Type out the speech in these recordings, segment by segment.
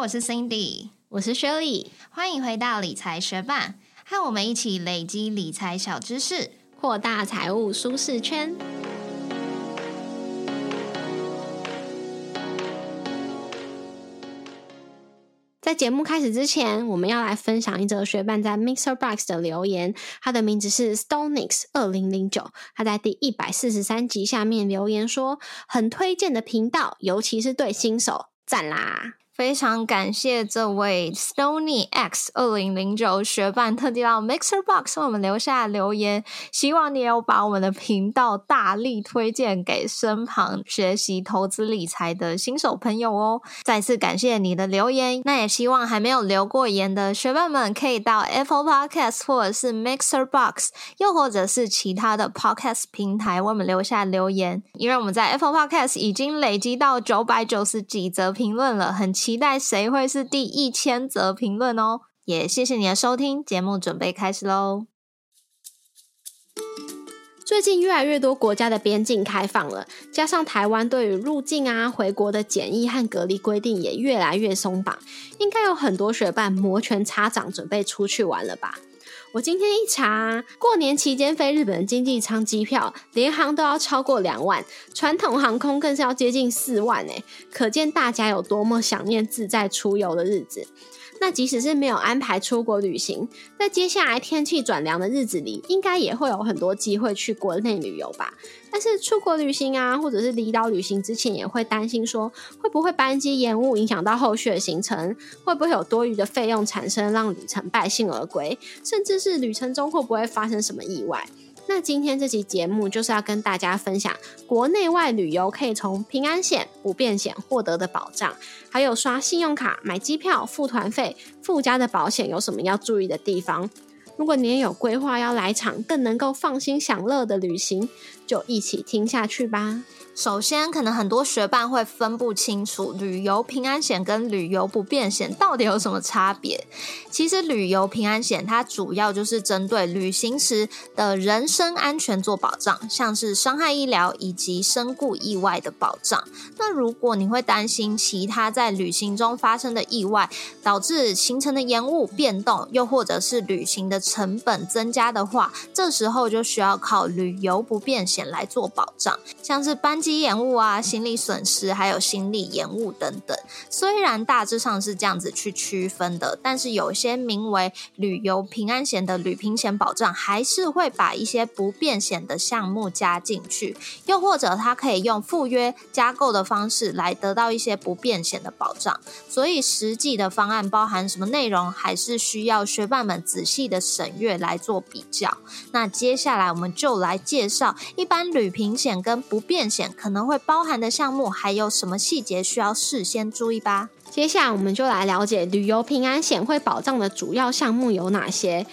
我是 Cindy，我是 Shirley，欢迎回到理财学伴，和我们一起累积理财小知识，扩大财务舒适圈。在节目开始之前，我们要来分享一则学伴在 Mixer Box 的留言。他的名字是 Stonix 二零零九，他在第一百四十三集下面留言说：“很推荐的频道，尤其是对新手，赞啦！”非常感谢这位 Stony X 二零零九学伴特地到 Mixer Box 为我们留下留言，希望你有把我们的频道大力推荐给身旁学习投资理财的新手朋友哦。再次感谢你的留言，那也希望还没有留过言的学伴们可以到 Apple Podcast 或者是 Mixer Box，又或者是其他的 Podcast 平台为我们留下留言，因为我们在 Apple Podcast 已经累积到九百九十几则评论了，很期。期待谁会是第一千则评论哦！也谢谢你的收听，节目准备开始喽。最近越来越多国家的边境开放了，加上台湾对于入境啊、回国的检疫和隔离规定也越来越松绑，应该有很多学伴摩拳擦掌，准备出去玩了吧？我今天一查，过年期间飞日本经济舱机票，联航都要超过两万，传统航空更是要接近四万诶，可见大家有多么想念自在出游的日子。那即使是没有安排出国旅行，在接下来天气转凉的日子里，应该也会有很多机会去国内旅游吧。但是出国旅行啊，或者是离岛旅行之前，也会担心说会不会班机延误，影响到后续的行程，会不会有多余的费用产生，让旅程败兴而归，甚至是旅程中会不会发生什么意外？那今天这期节目就是要跟大家分享国内外旅游可以从平安险、不便险获得的保障，还有刷信用卡买机票、付团费附加的保险有什么要注意的地方。如果你也有规划要来场更能够放心享乐的旅行，就一起听下去吧。首先，可能很多学伴会分不清楚旅游平安险跟旅游不便险 到底有什么差别。其实，旅游平安险它主要就是针对旅行时的人身安全做保障，像是伤害医疗以及身故意外的保障。那如果你会担心其他在旅行中发生的意外，导致行程的延误、变动，又或者是旅行的成本增加的话，这时候就需要靠旅游不便险来做保障，像是班机。延误啊，心理损失，还有心理延误等等。虽然大致上是这样子去区分的，但是有些名为旅游平安险的旅平险保障，还是会把一些不便险的项目加进去，又或者它可以用赴约加购的方式来得到一些不便险的保障。所以实际的方案包含什么内容，还是需要学伴们仔细的审阅来做比较。那接下来我们就来介绍一般旅平险跟不便险。可能会包含的项目还有什么细节需要事先注意吧？接下来我们就来了解旅游平安险会保障的主要项目有哪些。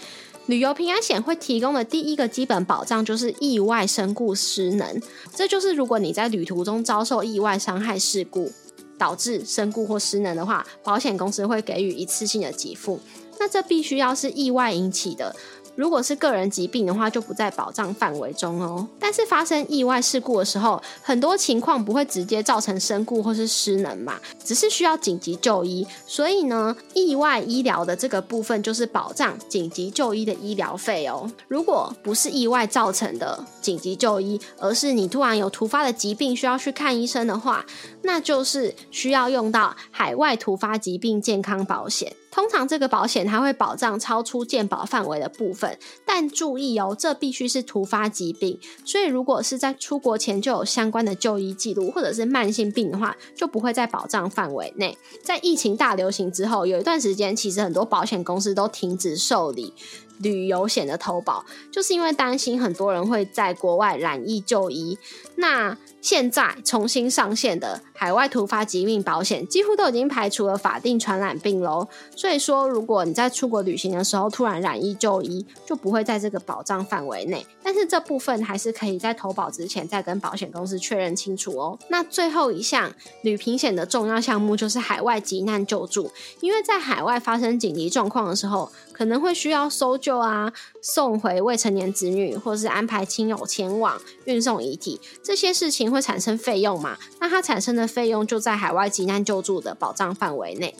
旅游平安险会提供的第一个基本保障就是意外身故失能，这就是如果你在旅途中遭受意外伤害事故，导致身故或失能的话，保险公司会给予一次性的给付。那这必须要是意外引起的。如果是个人疾病的话，就不在保障范围中哦。但是发生意外事故的时候，很多情况不会直接造成身故或是失能嘛，只是需要紧急就医。所以呢，意外医疗的这个部分就是保障紧急就医的医疗费哦。如果不是意外造成的紧急就医，而是你突然有突发的疾病需要去看医生的话，那就是需要用到海外突发疾病健康保险。通常这个保险它会保障超出健保范围的部分，但注意哦，这必须是突发疾病。所以如果是在出国前就有相关的就医记录，或者是慢性病的话，就不会在保障范围内。在疫情大流行之后，有一段时间，其实很多保险公司都停止受理。旅游险的投保，就是因为担心很多人会在国外染疫就医。那现在重新上线的海外突发疾病保险，几乎都已经排除了法定传染病喽。所以说，如果你在出国旅行的时候突然染疫就医，就不会在这个保障范围内。但是这部分还是可以在投保之前再跟保险公司确认清楚哦。那最后一项旅平险的重要项目就是海外急难救助，因为在海外发生紧急状况的时候，可能会需要搜。救啊，送回未成年子女，或是安排亲友前往运送遗体，这些事情会产生费用嘛？那它产生的费用就在海外急难救助的保障范围内。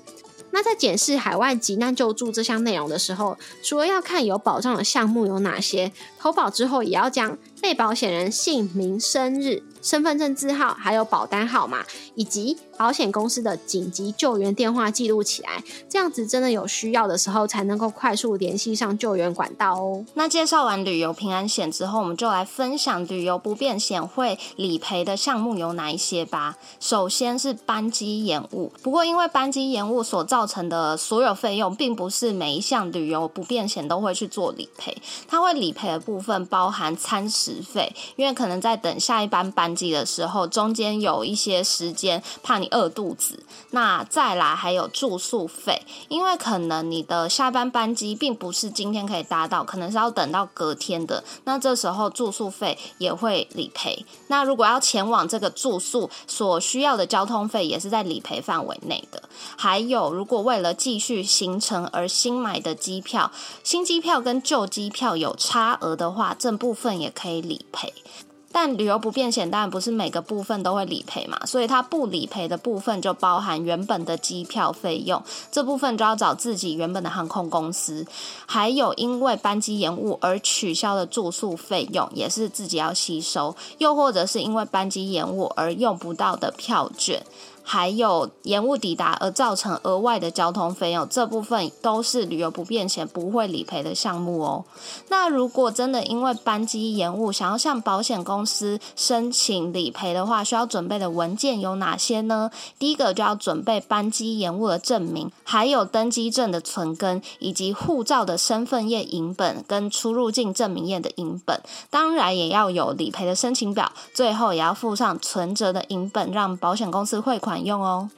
那在检视海外急难救助这项内容的时候，除了要看有保障的项目有哪些，投保之后也要将被保险人姓名、生日。身份证字号，还有保单号码，以及保险公司的紧急救援电话记录起来，这样子真的有需要的时候才能够快速联系上救援管道哦。那介绍完旅游平安险之后，我们就来分享旅游不便险会理赔的项目有哪一些吧。首先是班机延误，不过因为班机延误所造成的所有费用，并不是每一项旅游不便险都会去做理赔，它会理赔的部分包含餐食费，因为可能在等下一班班。机的时候，中间有一些时间怕你饿肚子，那再来还有住宿费，因为可能你的下班班机并不是今天可以搭到，可能是要等到隔天的，那这时候住宿费也会理赔。那如果要前往这个住宿所需要的交通费，也是在理赔范围内的。还有，如果为了继续行程而新买的机票，新机票跟旧机票有差额的话，这部分也可以理赔。但旅游不便险当然不是每个部分都会理赔嘛，所以它不理赔的部分就包含原本的机票费用，这部分就要找自己原本的航空公司，还有因为班机延误而取消的住宿费用也是自己要吸收，又或者是因为班机延误而用不到的票券。还有延误抵达而造成额外的交通费用，这部分都是旅游不便险不会理赔的项目哦。那如果真的因为班机延误，想要向保险公司申请理赔的话，需要准备的文件有哪些呢？第一个就要准备班机延误的证明，还有登机证的存根，以及护照的身份页影本跟出入境证明页的影本。当然也要有理赔的申请表，最后也要附上存折的影本，让保险公司汇款。用哦。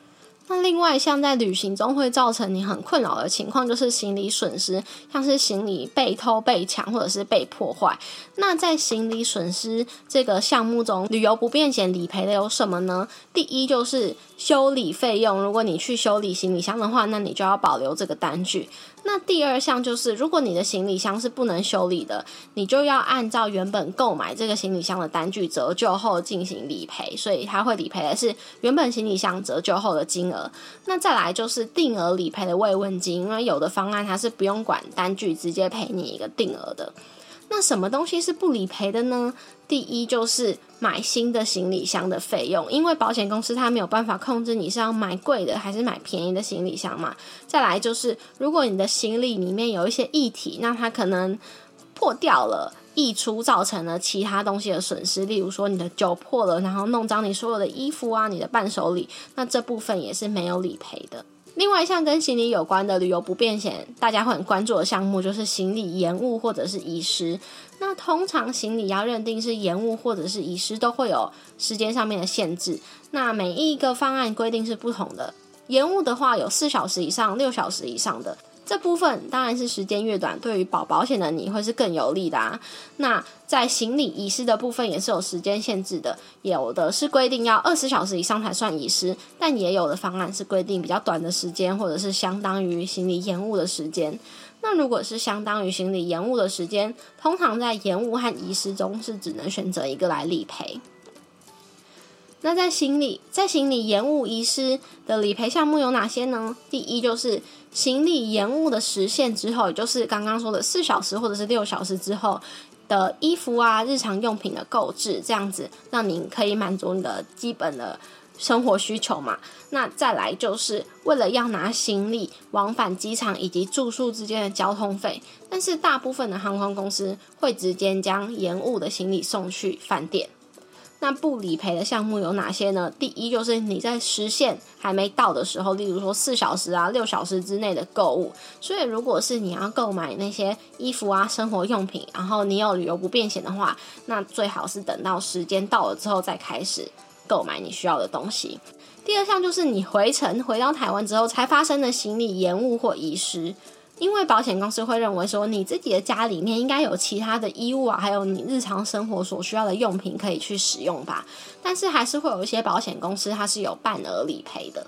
那另外，像在旅行中会造成你很困扰的情况，就是行李损失，像是行李被偷、被抢或者是被破坏。那在行李损失这个项目中，旅游不便险理赔的有什么呢？第一就是修理费用，如果你去修理行李箱的话，那你就要保留这个单据。那第二项就是，如果你的行李箱是不能修理的，你就要按照原本购买这个行李箱的单据折旧后进行理赔，所以它会理赔的是原本行李箱折旧后的金额。那再来就是定额理赔的慰问金，因为有的方案它是不用管单据，直接赔你一个定额的。那什么东西是不理赔的呢？第一就是买新的行李箱的费用，因为保险公司它没有办法控制你是要买贵的还是买便宜的行李箱嘛。再来就是如果你的行李里面有一些液体，那它可能破掉了、溢出，造成了其他东西的损失，例如说你的酒破了，然后弄脏你所有的衣服啊、你的伴手礼，那这部分也是没有理赔的。另外一项跟行李有关的旅游不便险，大家会很关注的项目就是行李延误或者是遗失。那通常行李要认定是延误或者是遗失，都会有时间上面的限制。那每一个方案规定是不同的。延误的话有四小时以上、六小时以上的。这部分当然是时间越短，对于保保险的你会是更有利的啊。那在行李遗失的部分也是有时间限制的，有的是规定要二十小时以上才算遗失，但也有的方案是规定比较短的时间，或者是相当于行李延误的时间。那如果是相当于行李延误的时间，通常在延误和遗失中是只能选择一个来理赔。那在行李在行李延误遗失的理赔项目有哪些呢？第一就是行李延误的时限之后，也就是刚刚说的四小时或者是六小时之后的衣服啊、日常用品的购置，这样子让您可以满足你的基本的生活需求嘛。那再来就是为了要拿行李往返机场以及住宿之间的交通费，但是大部分的航空公司会直接将延误的行李送去饭店。那不理赔的项目有哪些呢？第一就是你在时限还没到的时候，例如说四小时啊、六小时之内的购物。所以，如果是你要购买那些衣服啊、生活用品，然后你有旅游不便险的话，那最好是等到时间到了之后再开始购买你需要的东西。第二项就是你回程回到台湾之后才发生的行李延误或遗失。因为保险公司会认为说，你自己的家里面应该有其他的衣物啊，还有你日常生活所需要的用品可以去使用吧。但是还是会有一些保险公司它是有半额理赔的。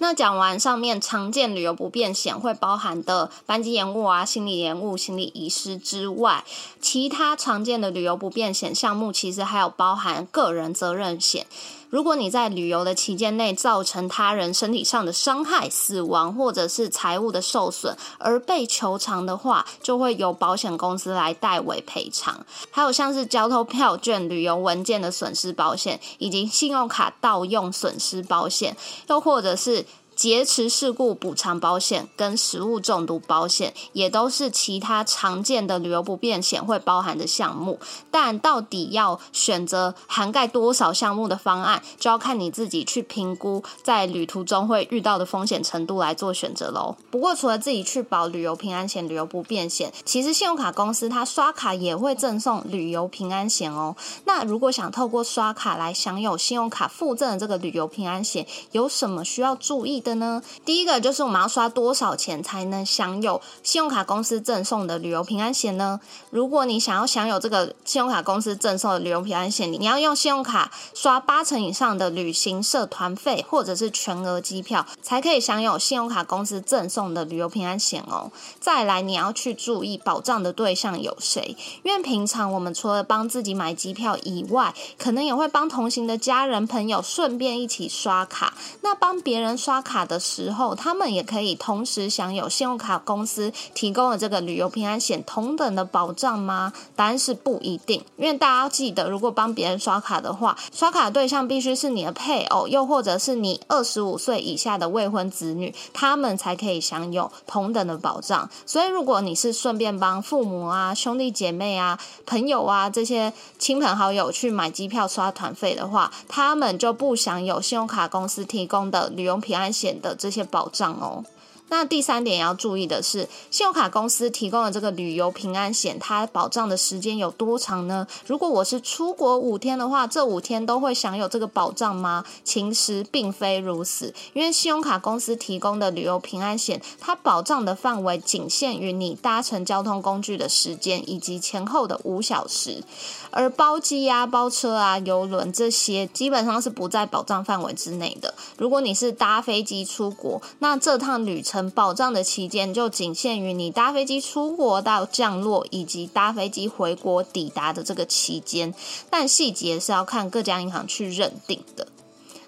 那讲完上面常见旅游不便险会包含的班机延误啊、行李延误、行李遗失之外，其他常见的旅游不便险项目其实还有包含个人责任险。如果你在旅游的期间内造成他人身体上的伤害、死亡或者是财物的受损而被求偿的话，就会由保险公司来代为赔偿。还有像是交通票券、旅游文件的损失保险，以及信用卡盗用损失保险，又或者是。劫持事故补偿保险跟食物中毒保险也都是其他常见的旅游不便险会包含的项目，但到底要选择涵盖多少项目的方案，就要看你自己去评估在旅途中会遇到的风险程度来做选择喽。不过除了自己去保旅游平安险、旅游不便险，其实信用卡公司它刷卡也会赠送旅游平安险哦。那如果想透过刷卡来享有信用卡附赠的这个旅游平安险，有什么需要注意？的呢？第一个就是我们要刷多少钱才能享有信用卡公司赠送的旅游平安险呢？如果你想要享有这个信用卡公司赠送的旅游平安险，你要用信用卡刷八成以上的旅行社团费或者是全额机票，才可以享有信用卡公司赠送的旅游平安险哦。再来，你要去注意保障的对象有谁，因为平常我们除了帮自己买机票以外，可能也会帮同行的家人朋友顺便一起刷卡。那帮别人刷卡。卡的时候，他们也可以同时享有信用卡公司提供的这个旅游平安险同等的保障吗？答案是不一定，因为大家要记得，如果帮别人刷卡的话，刷卡对象必须是你的配偶，又或者是你二十五岁以下的未婚子女，他们才可以享有同等的保障。所以，如果你是顺便帮父母啊、兄弟姐妹啊、朋友啊这些亲朋好友去买机票刷团费的话，他们就不享有信用卡公司提供的旅游平安险。的这些保障哦。那第三点要注意的是，信用卡公司提供的这个旅游平安险，它保障的时间有多长呢？如果我是出国五天的话，这五天都会享有这个保障吗？其实并非如此，因为信用卡公司提供的旅游平安险，它保障的范围仅限于你搭乘交通工具的时间以及前后的五小时，而包机啊、包车啊、游轮这些基本上是不在保障范围之内的。如果你是搭飞机出国，那这趟旅程。保障的期间就仅限于你搭飞机出国到降落，以及搭飞机回国抵达的这个期间，但细节是要看各家银行去认定的。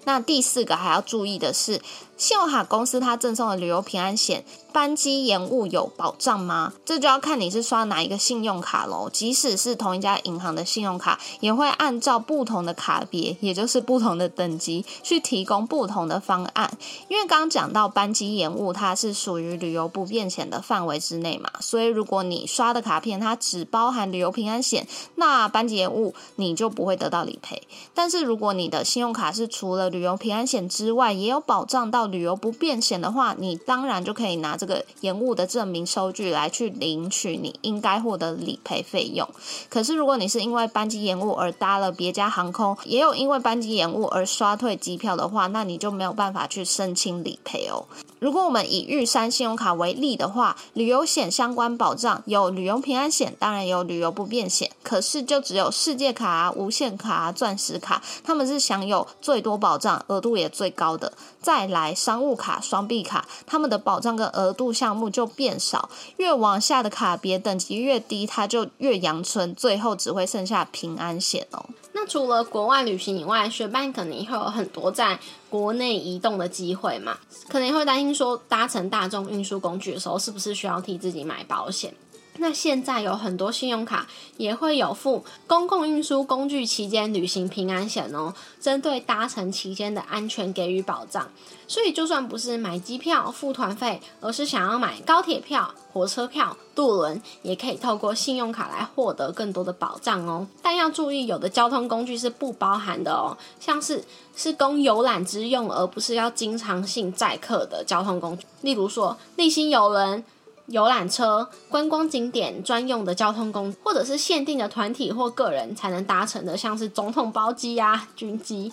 那第四个还要注意的是，信用卡公司它赠送的旅游平安险。班机延误有保障吗？这就要看你是刷哪一个信用卡喽。即使是同一家银行的信用卡，也会按照不同的卡别，也就是不同的等级，去提供不同的方案。因为刚刚讲到班机延误，它是属于旅游不便险的范围之内嘛，所以如果你刷的卡片它只包含旅游平安险，那班机延误你就不会得到理赔。但是如果你的信用卡是除了旅游平安险之外，也有保障到旅游不便险的话，你当然就可以拿。这个延误的证明收据来去领取你应该获得理赔费用。可是如果你是因为班机延误而搭了别家航空，也有因为班机延误而刷退机票的话，那你就没有办法去申请理赔哦。如果我们以玉山信用卡为例的话，旅游险相关保障有旅游平安险，当然有旅游不便险。可是就只有世界卡、无限卡、钻石卡，他们是享有最多保障，额度也最高的。再来商务卡、双币卡，他们的保障跟额度项目就变少。越往下的卡别等级越低，它就越阳春，最后只会剩下平安险哦。那除了国外旅行以外，学班可能会有很多在国内移动的机会嘛？可能会担心说，搭乘大众运输工具的时候，是不是需要替自己买保险？那现在有很多信用卡也会有付公共运输工具期间旅行平安险哦，针对搭乘期间的安全给予保障。所以就算不是买机票付团费，而是想要买高铁票、火车票、渡轮，也可以透过信用卡来获得更多的保障哦。但要注意，有的交通工具是不包含的哦，像是是供游览之用，而不是要经常性载客的交通工具，例如说立新游轮。游览车、观光景点专用的交通工具，或者是限定的团体或个人才能搭乘的，像是总统包机啊、军机，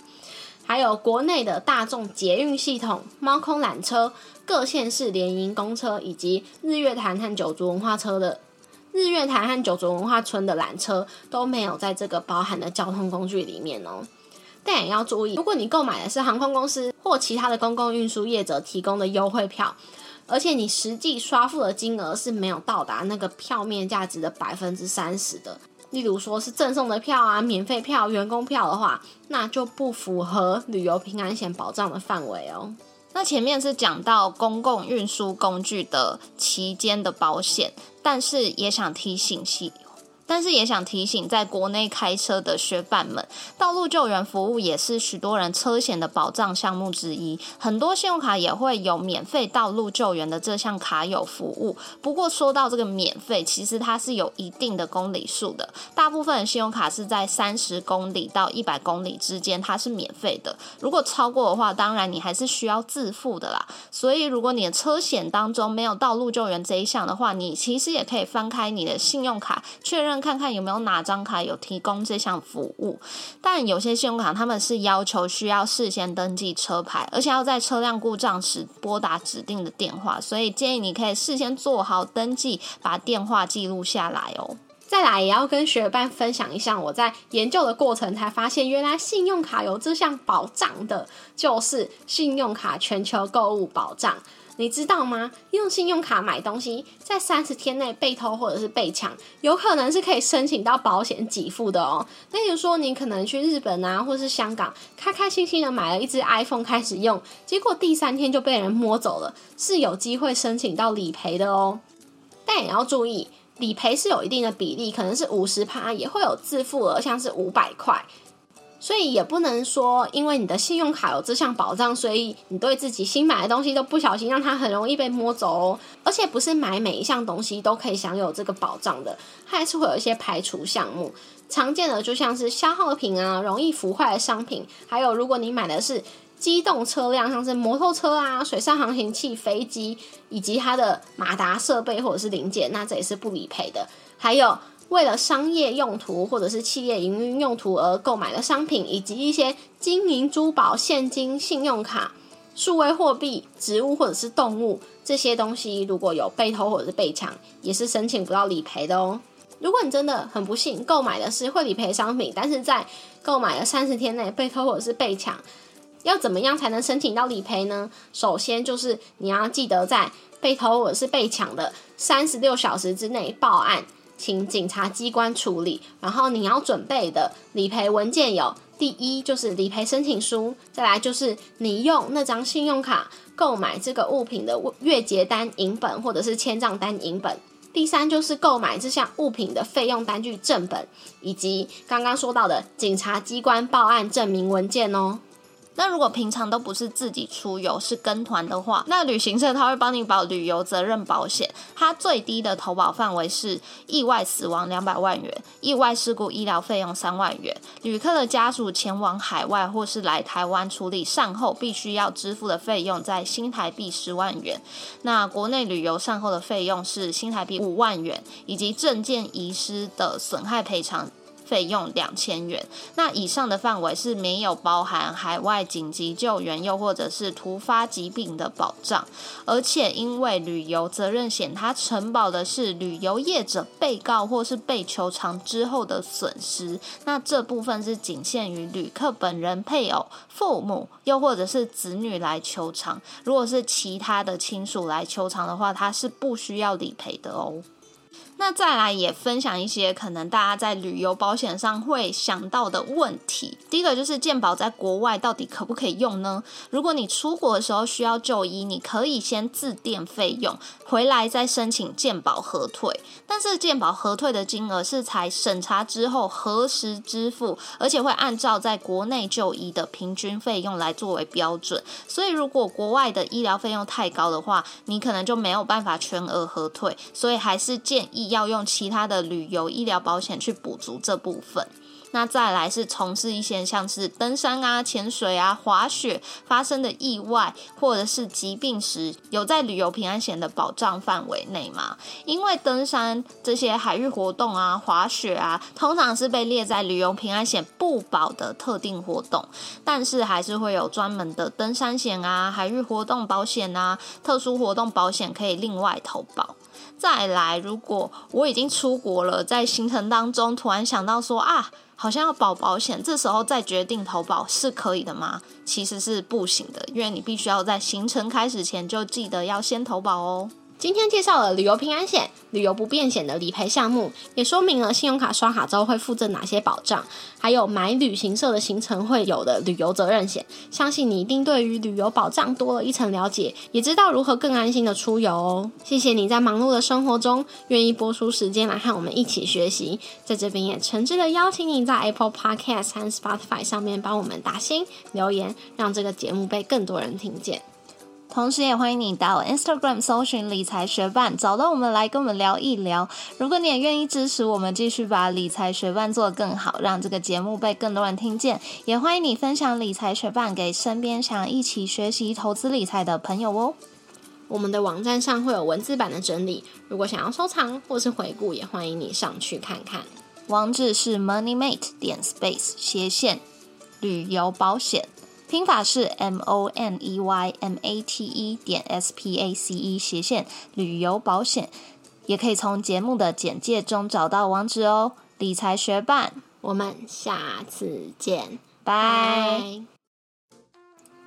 还有国内的大众捷运系统、猫空缆车、各县市联营公车，以及日月潭和九族文化车的日月潭和九族文化村的缆车都没有在这个包含的交通工具里面哦。但也要注意，如果你购买的是航空公司或其他的公共运输业者提供的优惠票。而且你实际刷付的金额是没有到达那个票面价值的百分之三十的，例如说是赠送的票啊、免费票、员工票的话，那就不符合旅游平安险保障的范围哦。那前面是讲到公共运输工具的期间的保险，但是也想提醒其。但是也想提醒，在国内开车的学伴们，道路救援服务也是许多人车险的保障项目之一。很多信用卡也会有免费道路救援的这项卡友服务。不过说到这个免费，其实它是有一定的公里数的。大部分的信用卡是在三十公里到一百公里之间，它是免费的。如果超过的话，当然你还是需要自付的啦。所以如果你的车险当中没有道路救援这一项的话，你其实也可以翻开你的信用卡确认。看看有没有哪张卡有提供这项服务，但有些信用卡他们是要求需要事先登记车牌，而且要在车辆故障时拨打指定的电话，所以建议你可以事先做好登记，把电话记录下来哦。再来也要跟学伴分享一下，我在研究的过程才发现，原来信用卡有这项保障的，就是信用卡全球购物保障。你知道吗？用信用卡买东西，在三十天内被偷或者是被抢，有可能是可以申请到保险给付的哦。那比如说，你可能去日本啊，或是香港，开开心心的买了一只 iPhone 开始用，结果第三天就被人摸走了，是有机会申请到理赔的哦。但也要注意，理赔是有一定的比例，可能是五十趴，也会有自付额，像是五百块。所以也不能说，因为你的信用卡有这项保障，所以你对自己新买的东西都不小心让它很容易被摸走哦。而且不是买每一项东西都可以享有这个保障的，它还是会有一些排除项目。常见的就像是消耗品啊、容易腐坏的商品，还有如果你买的是机动车辆，像是摩托车啊、水上航行器、飞机以及它的马达设备或者是零件，那这也是不理赔的。还有。为了商业用途或者是企业营运用途而购买的商品，以及一些金银珠宝、现金、信用卡、数位货币、植物或者是动物这些东西，如果有被偷或者是被抢，也是申请不到理赔的哦。如果你真的很不幸购买的是会理赔商品，但是在购买的三十天内被偷或者是被抢，要怎么样才能申请到理赔呢？首先就是你要记得在被偷或者是被抢的三十六小时之内报案。请警察机关处理。然后你要准备的理赔文件有：第一就是理赔申请书，再来就是你用那张信用卡购买这个物品的月结单影本或者是签账单影本；第三就是购买这项物品的费用单据正本，以及刚刚说到的警察机关报案证明文件哦。那如果平常都不是自己出游，是跟团的话，那旅行社他会帮你保旅游责任保险，它最低的投保范围是意外死亡两百万元，意外事故医疗费用三万元，旅客的家属前往海外或是来台湾处理善后必须要支付的费用在新台币十万元，那国内旅游善后的费用是新台币五万元，以及证件遗失的损害赔偿。费用两千元，那以上的范围是没有包含海外紧急救援又或者是突发疾病的保障，而且因为旅游责任险它承保的是旅游业者被告或是被求偿之后的损失，那这部分是仅限于旅客本人、配偶、父母又或者是子女来求偿，如果是其他的亲属来求偿的话，它是不需要理赔的哦。那再来也分享一些可能大家在旅游保险上会想到的问题。第一个就是健保在国外到底可不可以用呢？如果你出国的时候需要就医，你可以先自垫费用，回来再申请健保核退。但是健保核退的金额是才审查之后核实支付，而且会按照在国内就医的平均费用来作为标准。所以如果国外的医疗费用太高的话，你可能就没有办法全额核退。所以还是建议。要用其他的旅游医疗保险去补足这部分。那再来是从事一些像是登山啊、潜水啊、滑雪发生的意外或者是疾病时，有在旅游平安险的保障范围内吗？因为登山这些海域活动啊、滑雪啊，通常是被列在旅游平安险不保的特定活动，但是还是会有专门的登山险啊、海域活动保险啊、特殊活动保险可以另外投保。再来，如果我已经出国了，在行程当中突然想到说啊，好像要保保险，这时候再决定投保是可以的吗？其实是不行的，因为你必须要在行程开始前就记得要先投保哦。今天介绍了旅游平安险、旅游不便险的理赔项目，也说明了信用卡刷卡之后会附赠哪些保障，还有买旅行社的行程会有的旅游责任险。相信你一定对于旅游保障多了一层了解，也知道如何更安心的出游哦。谢谢你在忙碌的生活中愿意播出时间来和我们一起学习，在这边也诚挚的邀请你在 Apple Podcast 和 Spotify 上面帮我们打星留言，让这个节目被更多人听见。同时，也欢迎你到 Instagram 搜寻理财学伴，找到我们来跟我们聊一聊。如果你也愿意支持我们，继续把理财学伴做得更好，让这个节目被更多人听见，也欢迎你分享理财学伴给身边想一起学习投资理财的朋友哦。我们的网站上会有文字版的整理，如果想要收藏或是回顾，也欢迎你上去看看。网址是 moneymate 点 space 斜线旅游保险。拼法是 M O N E Y M A T E 点 S P A C E 斜线旅游保险，也可以从节目的简介中找到网址哦。理财学伴，我们下次见，拜。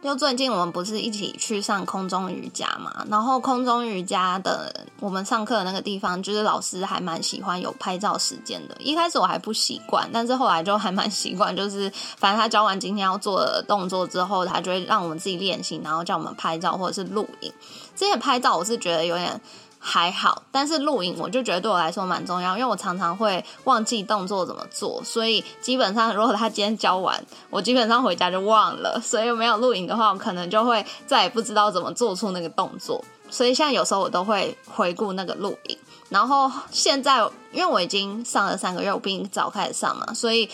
就最近我们不是一起去上空中瑜伽嘛？然后空中瑜伽的我们上课的那个地方，就是老师还蛮喜欢有拍照时间的。一开始我还不习惯，但是后来就还蛮习惯。就是反正他教完今天要做的动作之后，他就会让我们自己练习，然后叫我们拍照或者是录影。这些拍照我是觉得有点。还好，但是录影我就觉得对我来说蛮重要，因为我常常会忘记动作怎么做，所以基本上如果他今天教完，我基本上回家就忘了，所以没有录影的话，我可能就会再也不知道怎么做出那个动作。所以现在有时候我都会回顾那个录影，然后现在因为我已经上了三个月，我比你早开始上嘛，所以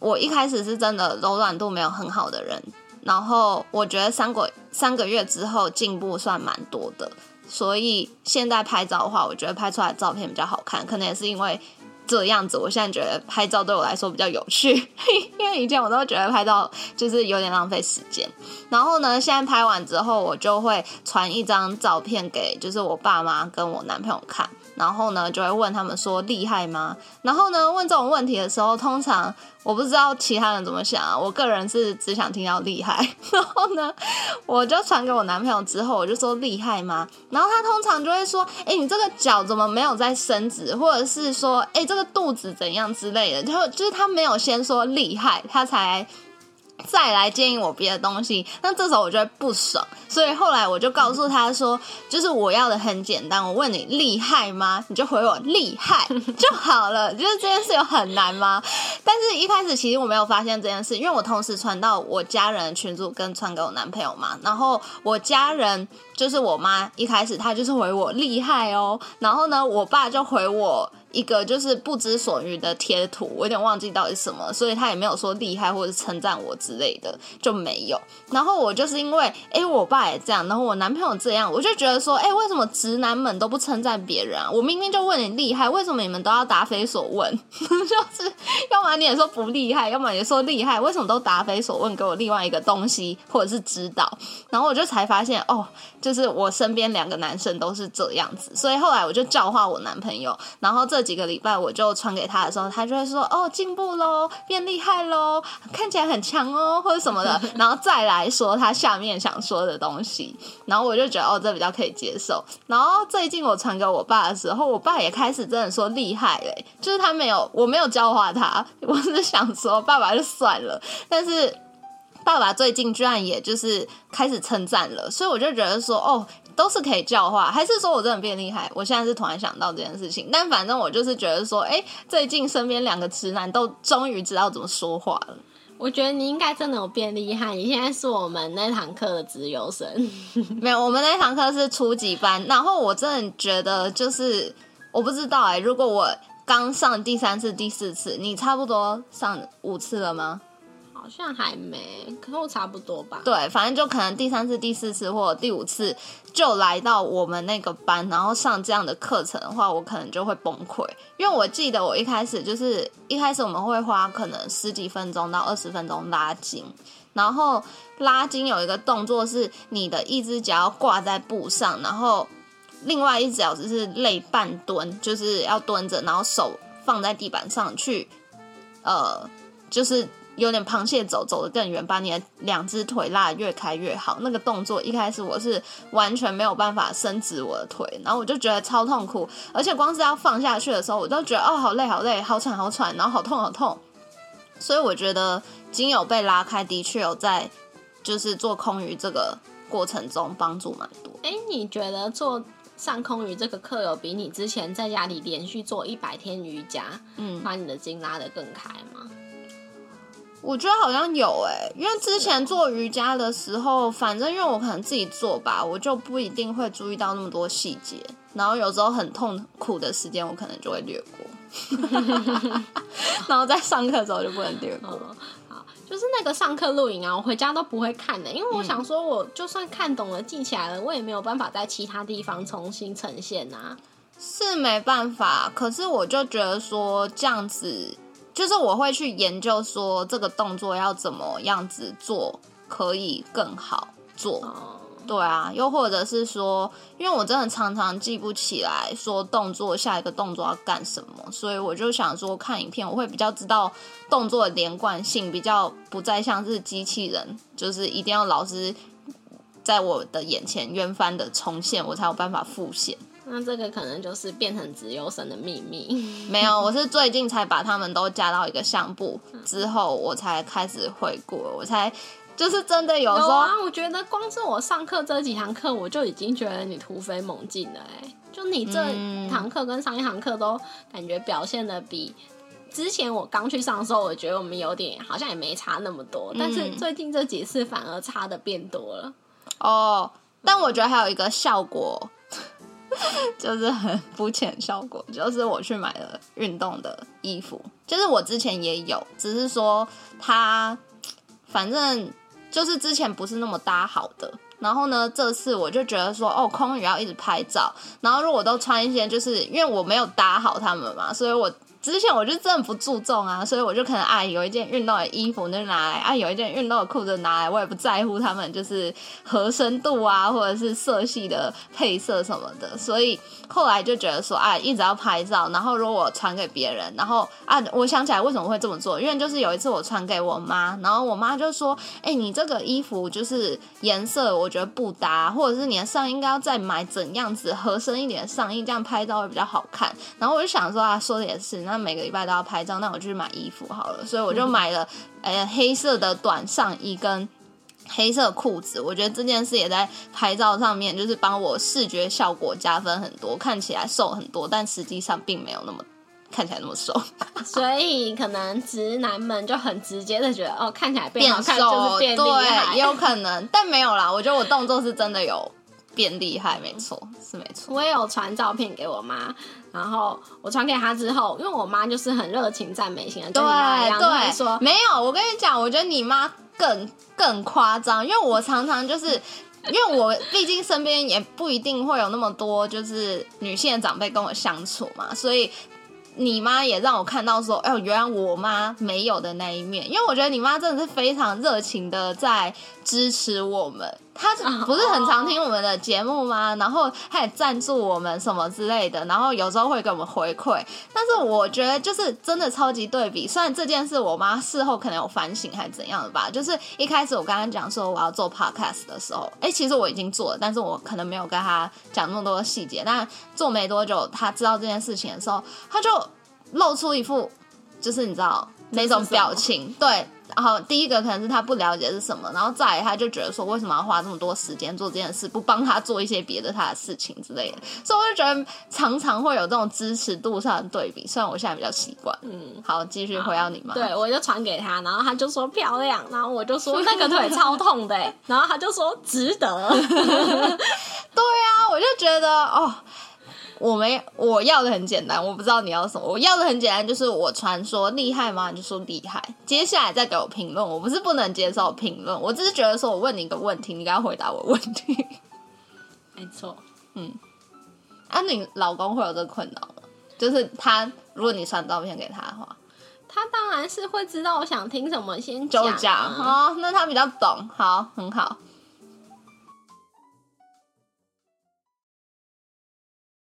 我一开始是真的柔软度没有很好的人，然后我觉得三个三个月之后进步算蛮多的。所以现在拍照的话，我觉得拍出来的照片比较好看，可能也是因为这样子。我现在觉得拍照对我来说比较有趣，因为以前我都觉得拍照就是有点浪费时间。然后呢，现在拍完之后，我就会传一张照片给就是我爸妈跟我男朋友看。然后呢，就会问他们说厉害吗？然后呢，问这种问题的时候，通常我不知道其他人怎么想啊。我个人是只想听到厉害。然后呢，我就传给我男朋友之后，我就说厉害吗？然后他通常就会说，哎，你这个脚怎么没有在伸直？或者是说，哎，这个肚子怎样之类的？就就是他没有先说厉害，他才。再来建议我别的东西，那这时候我就会不爽，所以后来我就告诉他说，就是我要的很简单，我问你厉害吗？你就回我厉害 就好了。就是这件事有很难吗？但是一开始其实我没有发现这件事，因为我同时传到我家人群组跟传给我男朋友嘛，然后我家人就是我妈一开始她就是回我厉害哦，然后呢，我爸就回我。一个就是不知所云的贴图，我有点忘记到底什么，所以他也没有说厉害或者称赞我之类的，就没有。然后我就是因为，哎，我爸也这样，然后我男朋友这样，我就觉得说，哎，为什么直男们都不称赞别人啊？我明明就问你厉害，为什么你们都要答非所问？就是要么你也说不厉害，要么也说厉害，为什么都答非所问，给我另外一个东西或者是指导？然后我就才发现，哦，就是我身边两个男生都是这样子，所以后来我就教化我男朋友，然后这。几个礼拜我就传给他的时候，他就会说：“哦，进步喽，变厉害喽，看起来很强哦，或者什么的。”然后再来说他下面想说的东西，然后我就觉得哦，这比较可以接受。然后最近我传给我爸的时候，我爸也开始真的说厉害嘞，就是他没有，我没有教化他，我是想说爸爸就算了，但是爸爸最近居然也就是开始称赞了，所以我就觉得说哦。都是可以教化，还是说我真的变厉害？我现在是突然想到这件事情，但反正我就是觉得说，哎，最近身边两个直男都终于知道怎么说话了。我觉得你应该真的有变厉害，你现在是我们那堂课的直优生。没有，我们那堂课是初级班，然后我真的觉得就是我不知道哎，如果我刚上第三次、第四次，你差不多上五次了吗？好像还没，可能差不多吧。对，反正就可能第三次、第四次或第五次就来到我们那个班，然后上这样的课程的话，我可能就会崩溃。因为我记得我一开始就是一开始我们会花可能十几分钟到二十分钟拉筋，然后拉筋有一个动作是你的一只脚要挂在布上，然后另外一只脚只是累半蹲，就是要蹲着，然后手放在地板上去，呃，就是。有点螃蟹走，走得更远，把你的两只腿拉得越开越好。那个动作一开始我是完全没有办法伸直我的腿，然后我就觉得超痛苦，而且光是要放下去的时候，我都觉得哦好累好累，好喘好喘，然后好痛好痛。所以我觉得筋有被拉开，的确有在就是做空余这个过程中帮助蛮多。哎，你觉得做上空余这个课有比你之前在家里连续做一百天瑜伽，嗯，把你的筋拉得更开吗？我觉得好像有诶，因为之前做瑜伽的时候，反正因为我可能自己做吧，我就不一定会注意到那么多细节，然后有时候很痛苦的时间，我可能就会略过，然后在上课的时候就不能略过。好，就是那个上课录影啊，我回家都不会看的，因为我想说，我就算看懂了、记起来了，我也没有办法在其他地方重新呈现啊。是没办法，可是我就觉得说这样子。就是我会去研究说这个动作要怎么样子做可以更好做，对啊，又或者是说，因为我真的常常记不起来说动作下一个动作要干什么，所以我就想说看影片我会比较知道动作的连贯性，比较不再像是机器人，就是一定要老师在我的眼前原翻的重现，我才有办法复现。那这个可能就是变成直优生的秘密。没有，我是最近才把他们都加到一个相簿之后，我才开始回顾，我才就是真的有说。我觉得光是我上课这几堂课，我就已经觉得你突飞猛进了。哎，就你这堂课跟上一堂课都感觉表现的比之前我刚去上的时候，我觉得我们有点好像也没差那么多，但是最近这几次反而差的变多了。哦，但我觉得还有一个效果。就是很肤浅效果，就是我去买了运动的衣服，就是我之前也有，只是说它反正就是之前不是那么搭好的，然后呢，这次我就觉得说，哦，空余要一直拍照，然后如果都穿一些，就是因为我没有搭好他们嘛，所以我。之前我就真的不注重啊，所以我就可能啊有一件运动的衣服就拿来啊有一件运动的裤子拿来，我也不在乎他们就是合身度啊或者是色系的配色什么的，所以后来就觉得说啊一直要拍照，然后如果我传给别人，然后啊我想起来为什么会这么做，因为就是有一次我传给我妈，然后我妈就说，哎你这个衣服就是颜色我觉得不搭，或者是你的上衣应该要再买怎样子合身一点的上衣，这样拍照会比较好看。然后我就想说啊说的也是那。那每个礼拜都要拍照，那我就去买衣服好了。所以我就买了，呃，黑色的短上衣跟黑色裤子。我觉得这件事也在拍照上面，就是帮我视觉效果加分很多，看起来瘦很多，但实际上并没有那么看起来那么瘦。所以可能直男们就很直接的觉得，哦，看起来变瘦，对，也有可能，但没有啦。我觉得我动作是真的有。变厉害，没错，是没错。我也有传照片给我妈，然后我传给她之后，因为我妈就是很热情赞美型的，对对，说没有。我跟你讲，我觉得你妈更更夸张，因为我常常就是 因为我毕竟身边也不一定会有那么多就是女性的长辈跟我相处嘛，所以你妈也让我看到说，哎，原来我妈没有的那一面。因为我觉得你妈真的是非常热情的在支持我们。他不是很常听我们的节目吗？然后他也赞助我们什么之类的，然后有时候会给我们回馈。但是我觉得就是真的超级对比。虽然这件事我妈事后可能有反省还是怎样的吧，就是一开始我刚刚讲说我要做 podcast 的时候，哎，其实我已经做了，但是我可能没有跟他讲那么多细节。但做没多久，他知道这件事情的时候，他就露出一副就是你知道那种表情，对。然后第一个可能是他不了解是什么，然后再来他就觉得说为什么要花这么多时间做这件事，不帮他做一些别的他的事情之类的，所以我就觉得常常会有这种支持度上的对比。虽然我现在比较习惯，嗯，好，继续回到你嘛。对，我就传给他，然后他就说漂亮，然后我就说那个腿超痛的，然后他就说值得。对啊，我就觉得哦。我没我要的很简单，我不知道你要什么。我要的很简单，就是我传说厉害吗？你就说厉害。接下来再给我评论，我不是不能接受评论，我只是觉得说我问你一个问题，你该回答我问题。没错，嗯。啊，你老公会有这个困扰吗？就是他，如果你传照片给他的话，他当然是会知道我想听什么，先就讲。哦，那他比较懂，好，很好。